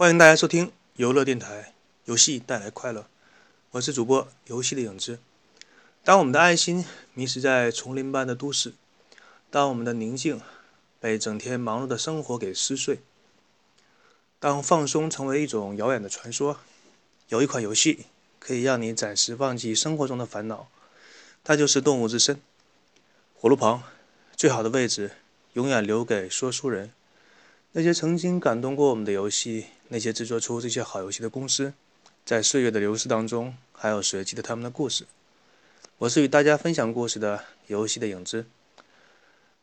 欢迎大家收听游乐电台，游戏带来快乐。我是主播游戏的影子。当我们的爱心迷失在丛林般的都市，当我们的宁静被整天忙碌的生活给撕碎，当放松成为一种遥远的传说，有一款游戏可以让你暂时忘记生活中的烦恼，它就是《动物之森》。火炉旁，最好的位置永远留给说书人。那些曾经感动过我们的游戏，那些制作出这些好游戏的公司，在岁月的流逝当中，还有谁记得他们的故事？我是与大家分享故事的游戏的影子。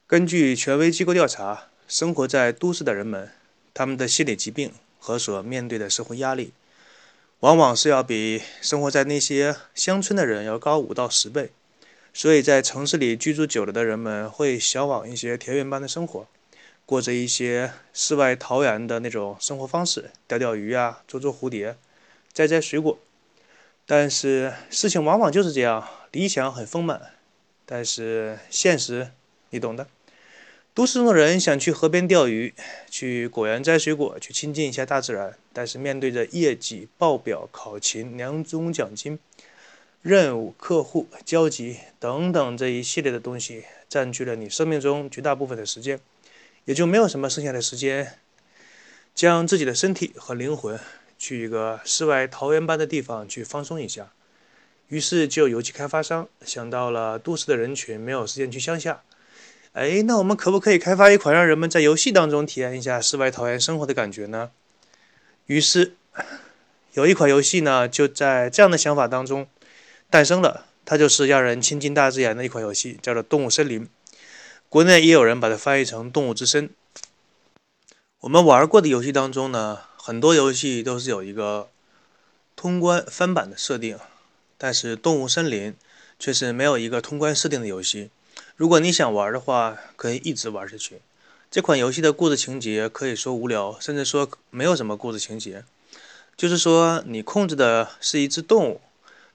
根据权威机构调查，生活在都市的人们，他们的心理疾病和所面对的社会压力，往往是要比生活在那些乡村的人要高五到十倍。所以在城市里居住久了的人们，会向往一些田园般的生活。过着一些世外桃源的那种生活方式，钓钓鱼啊，捉捉蝴蝶，摘摘水果。但是事情往往就是这样，理想很丰满，但是现实你懂的。都市中的人想去河边钓鱼，去果园摘水果，去亲近一下大自然，但是面对着业绩报表、考勤、年终奖金、任务、客户、交集等等这一系列的东西，占据了你生命中绝大部分的时间。也就没有什么剩下的时间，将自己的身体和灵魂去一个世外桃源般的地方去放松一下。于是，就有游戏开发商想到了都市的人群没有时间去乡下，哎，那我们可不可以开发一款让人们在游戏当中体验一下世外桃源生活的感觉呢？于是，有一款游戏呢，就在这样的想法当中诞生了。它就是让人亲近大自然的一款游戏，叫做《动物森林》。国内也有人把它翻译成《动物之森》。我们玩过的游戏当中呢，很多游戏都是有一个通关翻版的设定，但是《动物森林》却是没有一个通关设定的游戏。如果你想玩的话，可以一直玩下去。这款游戏的故事情节可以说无聊，甚至说没有什么故事情节。就是说，你控制的是一只动物，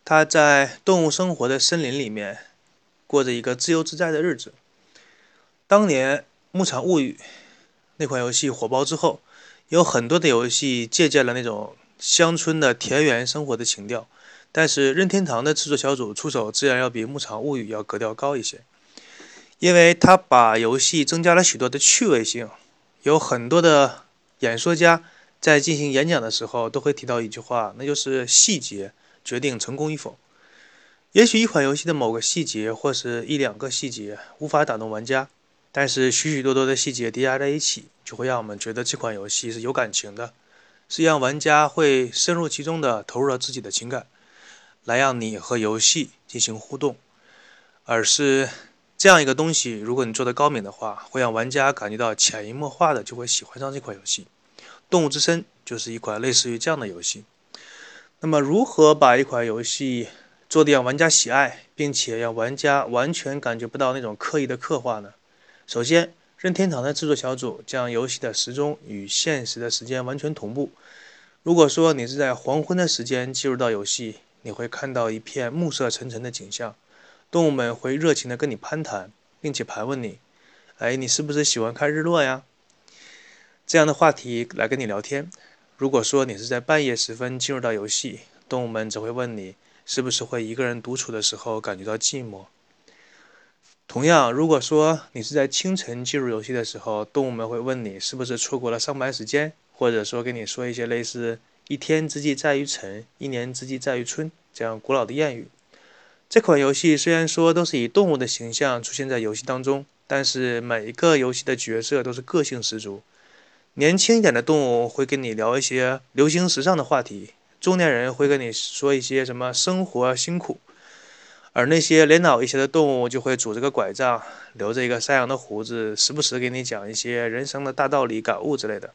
它在动物生活的森林里面过着一个自由自在的日子。当年《牧场物语》那款游戏火爆之后，有很多的游戏借鉴了那种乡村的田园生活的情调，但是任天堂的制作小组出手自然要比《牧场物语》要格调高一些，因为他把游戏增加了许多的趣味性。有很多的演说家在进行演讲的时候都会提到一句话，那就是细节决定成功与否。也许一款游戏的某个细节或是一两个细节无法打动玩家。但是许许多多的细节叠加在一起，就会让我们觉得这款游戏是有感情的，是让玩家会深入其中的投入了自己的情感，来让你和游戏进行互动。而是这样一个东西，如果你做的高明的话，会让玩家感觉到潜移默化的就会喜欢上这款游戏。《动物之森》就是一款类似于这样的游戏。那么，如何把一款游戏做的让玩家喜爱，并且让玩家完全感觉不到那种刻意的刻画呢？首先，任天堂的制作小组将游戏的时钟与现实的时间完全同步。如果说你是在黄昏的时间进入到游戏，你会看到一片暮色沉沉的景象，动物们会热情地跟你攀谈，并且盘问你：“哎，你是不是喜欢看日落呀？”这样的话题来跟你聊天。如果说你是在半夜时分进入到游戏，动物们只会问你：“是不是会一个人独处的时候感觉到寂寞？”同样，如果说你是在清晨进入游戏的时候，动物们会问你是不是错过了上班时间，或者说跟你说一些类似“一天之计在于晨，一年之计在于春”这样古老的谚语。这款游戏虽然说都是以动物的形象出现在游戏当中，但是每一个游戏的角色都是个性十足。年轻一点的动物会跟你聊一些流行时尚的话题，中年人会跟你说一些什么生活辛苦。而那些年老一些的动物就会拄着个拐杖，留着一个山羊的胡子，时不时给你讲一些人生的大道理、感悟之类的，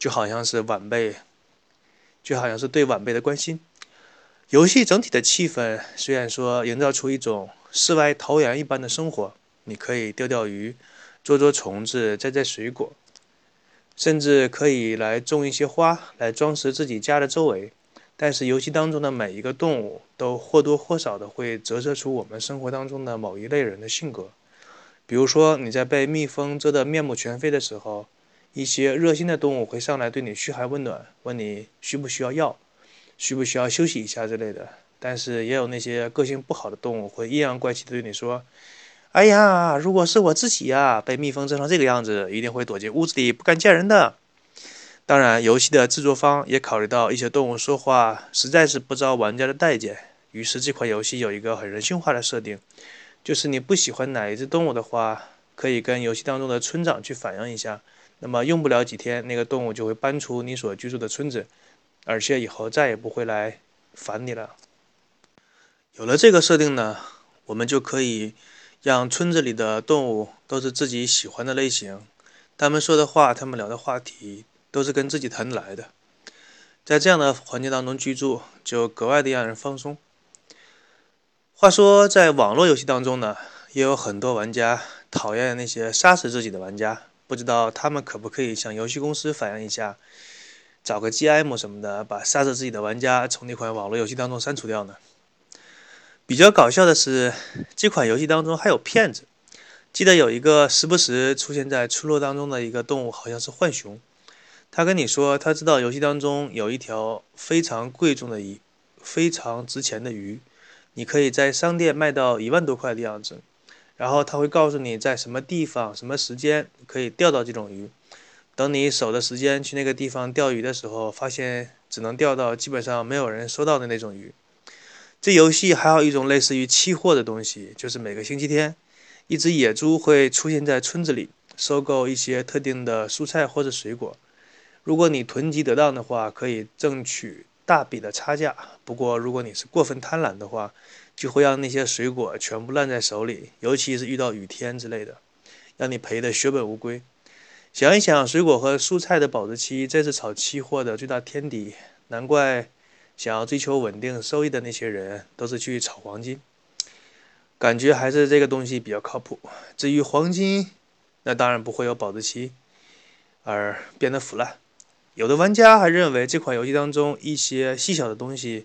就好像是晚辈，就好像是对晚辈的关心。游戏整体的气氛虽然说营造出一种世外桃源一般的生活，你可以钓钓鱼、捉捉虫子、摘摘水果，甚至可以来种一些花来装饰自己家的周围。但是游戏当中的每一个动物都或多或少的会折射出我们生活当中的某一类人的性格。比如说，你在被蜜蜂蛰得面目全非的时候，一些热心的动物会上来对你嘘寒问暖，问你需不需要药，需不需要休息一下之类的。但是也有那些个性不好的动物会阴阳怪气的对你说：“哎呀，如果是我自己呀，被蜜蜂蛰成这个样子，一定会躲进屋子里不敢见人的。”当然，游戏的制作方也考虑到一些动物说话实在是不招玩家的待见，于是这款游戏有一个很人性化的设定，就是你不喜欢哪一只动物的话，可以跟游戏当中的村长去反映一下，那么用不了几天，那个动物就会搬出你所居住的村子，而且以后再也不会来烦你了。有了这个设定呢，我们就可以让村子里的动物都是自己喜欢的类型，他们说的话，他们聊的话题。都是跟自己谈来的，在这样的环境当中居住，就格外的让人放松。话说，在网络游戏当中呢，也有很多玩家讨厌那些杀死自己的玩家，不知道他们可不可以向游戏公司反映一下，找个 GM 什么的，把杀死自己的玩家从那款网络游戏当中删除掉呢？比较搞笑的是，这款游戏当中还有骗子。记得有一个时不时出现在村落当中的一个动物，好像是浣熊。他跟你说，他知道游戏当中有一条非常贵重的鱼，非常值钱的鱼，你可以在商店卖到一万多块的样子。然后他会告诉你在什么地方、什么时间可以钓到这种鱼。等你守的时间去那个地方钓鱼的时候，发现只能钓到基本上没有人收到的那种鱼。这游戏还有一种类似于期货的东西，就是每个星期天，一只野猪会出现在村子里，收购一些特定的蔬菜或者水果。如果你囤积得当的话，可以挣取大笔的差价。不过，如果你是过分贪婪的话，就会让那些水果全部烂在手里，尤其是遇到雨天之类的，让你赔得血本无归。想一想，水果和蔬菜的保质期，这是炒期货的最大天敌。难怪想要追求稳定收益的那些人都是去炒黄金。感觉还是这个东西比较靠谱。至于黄金，那当然不会有保质期，而变得腐烂。有的玩家还认为这款游戏当中一些细小的东西，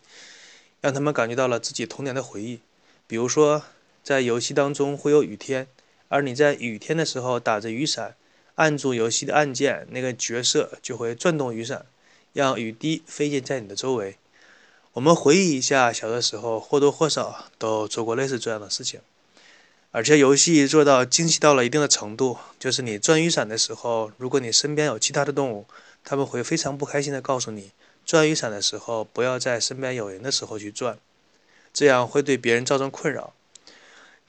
让他们感觉到了自己童年的回忆。比如说，在游戏当中会有雨天，而你在雨天的时候打着雨伞，按住游戏的按键，那个角色就会转动雨伞，让雨滴飞溅在你的周围。我们回忆一下，小的时候或多或少都做过类似这样的事情。而且游戏做到精细到了一定的程度，就是你转雨伞的时候，如果你身边有其他的动物，他们会非常不开心地告诉你，转雨伞的时候不要在身边有人的时候去转，这样会对别人造成困扰。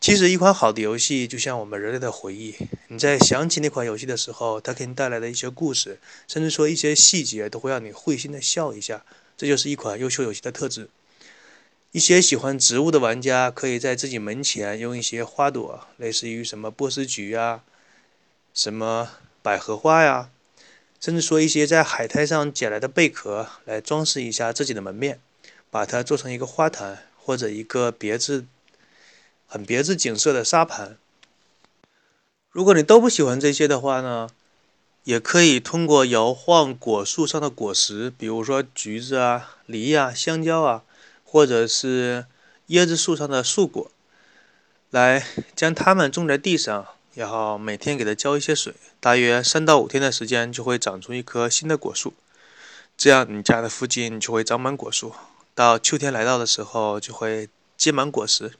其实，一款好的游戏就像我们人类的回忆，你在想起那款游戏的时候，它给你带来的一些故事，甚至说一些细节，都会让你会心的笑一下。这就是一款优秀游戏的特质。一些喜欢植物的玩家，可以在自己门前用一些花朵，类似于什么波斯菊呀、什么百合花呀。甚至说一些在海滩上捡来的贝壳来装饰一下自己的门面，把它做成一个花坛或者一个别致、很别致景色的沙盘。如果你都不喜欢这些的话呢，也可以通过摇晃果树上的果实，比如说橘子啊、梨啊、香蕉啊，或者是椰子树上的树果，来将它们种在地上。然后每天给它浇一些水，大约三到五天的时间就会长出一棵新的果树。这样你家的附近就会长满果树，到秋天来到的时候就会结满果实，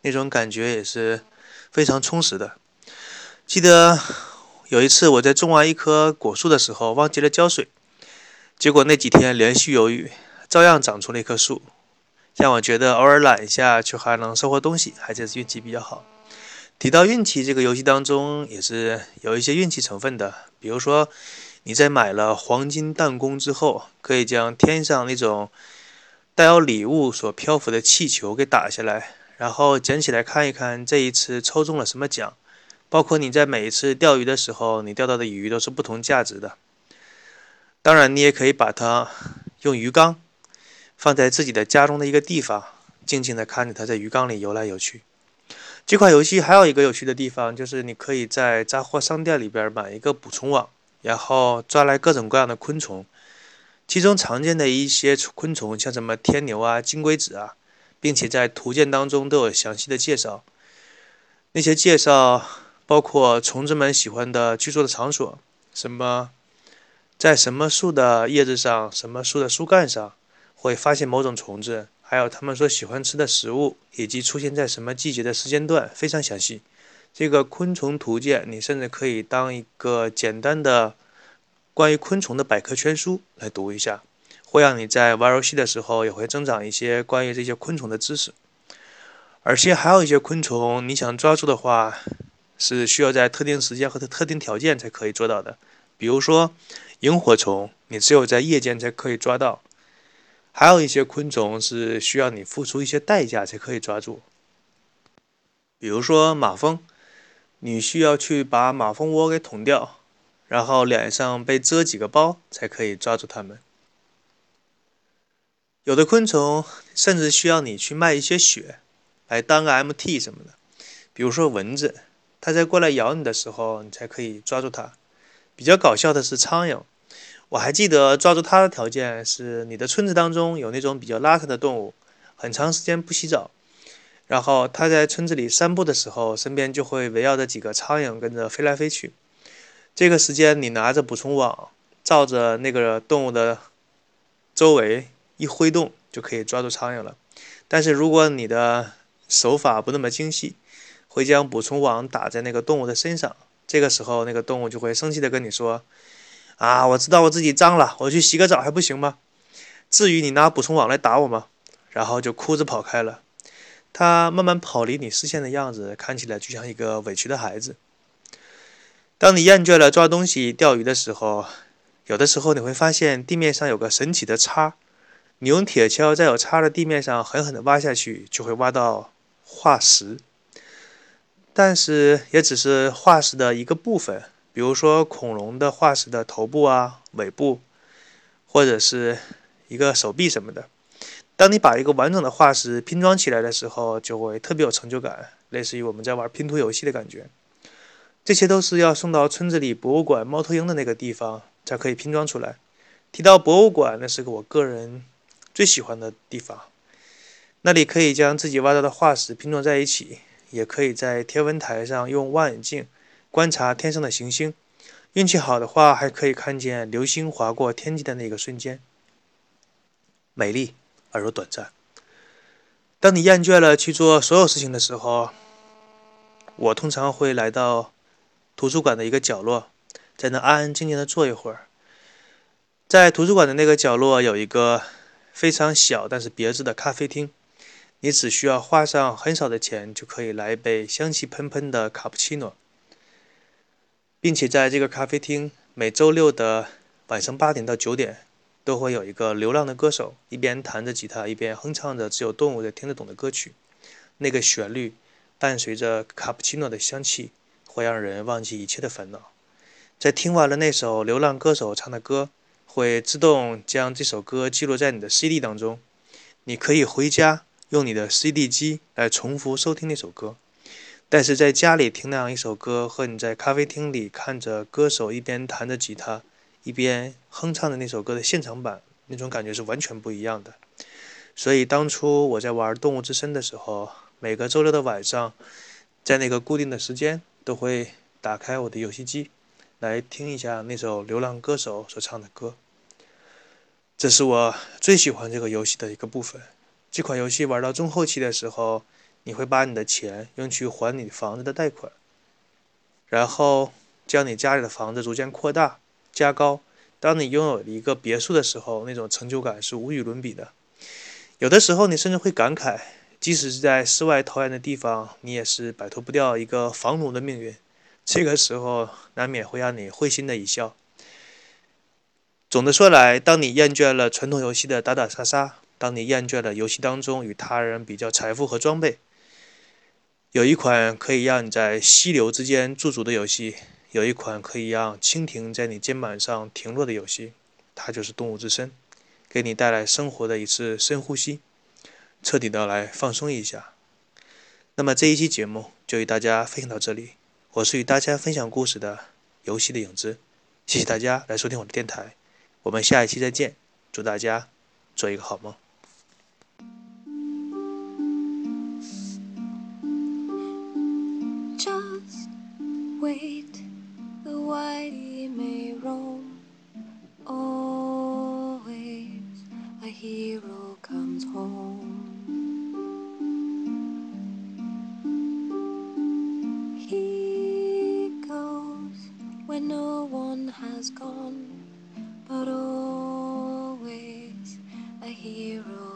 那种感觉也是非常充实的。记得有一次我在种完一棵果树的时候忘记了浇水，结果那几天连续有雨，照样长出了一棵树，让我觉得偶尔懒一下却还能收获东西，还是运气比较好。提到运气，这个游戏当中也是有一些运气成分的。比如说，你在买了黄金弹弓之后，可以将天上那种带有礼物所漂浮的气球给打下来，然后捡起来看一看这一次抽中了什么奖。包括你在每一次钓鱼的时候，你钓到的鱼都是不同价值的。当然，你也可以把它用鱼缸放在自己的家中的一个地方，静静地看着它在鱼缸里游来游去。这款游戏还有一个有趣的地方，就是你可以在杂货商店里边买一个捕虫网，然后抓来各种各样的昆虫。其中常见的一些昆虫，像什么天牛啊、金龟子啊，并且在图鉴当中都有详细的介绍。那些介绍包括虫子们喜欢的居住的场所，什么在什么树的叶子上、什么树的树干上会发现某种虫子，还有他们所喜欢吃的食物，以及出现在什么季节的时间段，非常详细。这个昆虫图鉴，你甚至可以当一个简单的关于昆虫的百科全书来读一下，会让你在玩游戏的时候也会增长一些关于这些昆虫的知识。而且还有一些昆虫，你想抓住的话，是需要在特定时间和特定条件才可以做到的。比如说，萤火虫，你只有在夜间才可以抓到；还有一些昆虫是需要你付出一些代价才可以抓住。比如说马蜂，你需要去把马蜂窝给捅掉，然后脸上被蛰几个包才可以抓住它们。有的昆虫甚至需要你去卖一些血。来当个 MT 什么的，比如说蚊子，它在过来咬你的时候，你才可以抓住它。比较搞笑的是苍蝇，我还记得抓住它的条件是你的村子当中有那种比较邋遢的动物，很长时间不洗澡，然后它在村子里散步的时候，身边就会围绕着几个苍蝇跟着飞来飞去。这个时间你拿着捕虫网，照着那个动物的周围一挥动，就可以抓住苍蝇了。但是如果你的手法不那么精细，会将捕虫网打在那个动物的身上。这个时候，那个动物就会生气的跟你说：“啊，我知道我自己脏了，我去洗个澡还不行吗？至于你拿捕虫网来打我吗？”然后就哭着跑开了。他慢慢跑离你视线的样子，看起来就像一个委屈的孩子。当你厌倦了抓东西、钓鱼的时候，有的时候你会发现地面上有个神奇的叉，你用铁锹在有叉的地面上狠狠地挖下去，就会挖到。化石，但是也只是化石的一个部分，比如说恐龙的化石的头部啊、尾部，或者是一个手臂什么的。当你把一个完整的化石拼装起来的时候，就会特别有成就感，类似于我们在玩拼图游戏的感觉。这些都是要送到村子里博物馆猫头鹰的那个地方才可以拼装出来。提到博物馆，那是个我个人最喜欢的地方。那里可以将自己挖到的化石拼装在一起，也可以在天文台上用望远镜观察天上的行星。运气好的话，还可以看见流星划过天际的那个瞬间，美丽而又短暂。当你厌倦了去做所有事情的时候，我通常会来到图书馆的一个角落，在那安安静静的坐一会儿。在图书馆的那个角落有一个非常小但是别致的咖啡厅。你只需要花上很少的钱，就可以来一杯香气喷喷的卡布奇诺，并且在这个咖啡厅，每周六的晚上八点到九点，都会有一个流浪的歌手，一边弹着吉他，一边哼唱着只有动物才听得懂的歌曲。那个旋律伴随着卡布奇诺的香气，会让人忘记一切的烦恼。在听完了那首流浪歌手唱的歌，会自动将这首歌记录在你的 CD 当中，你可以回家。用你的 CD 机来重复收听那首歌，但是在家里听那样一首歌，和你在咖啡厅里看着歌手一边弹着吉他，一边哼唱的那首歌的现场版，那种感觉是完全不一样的。所以当初我在玩《动物之声》的时候，每个周六的晚上，在那个固定的时间，都会打开我的游戏机，来听一下那首流浪歌手所唱的歌。这是我最喜欢这个游戏的一个部分。这款游戏玩到中后期的时候，你会把你的钱用去还你房子的贷款，然后将你家里的房子逐渐扩大、加高。当你拥有一个别墅的时候，那种成就感是无与伦比的。有的时候，你甚至会感慨，即使是在世外桃源的地方，你也是摆脱不掉一个房奴的命运。这个时候，难免会让你会心的一笑。总的说来，当你厌倦了传统游戏的打打杀杀，当你厌倦了游戏当中与他人比较财富和装备，有一款可以让你在溪流之间驻足的游戏，有一款可以让蜻蜓在你肩膀上停落的游戏，它就是《动物之声》，给你带来生活的一次深呼吸，彻底的来放松一下。那么这一期节目就与大家分享到这里，我是与大家分享故事的游戏的影子，谢谢大家来收听我的电台，我们下一期再见，祝大家做一个好梦。wait, the whitey may roam. Always a hero comes home. He goes where no one has gone, but always a hero.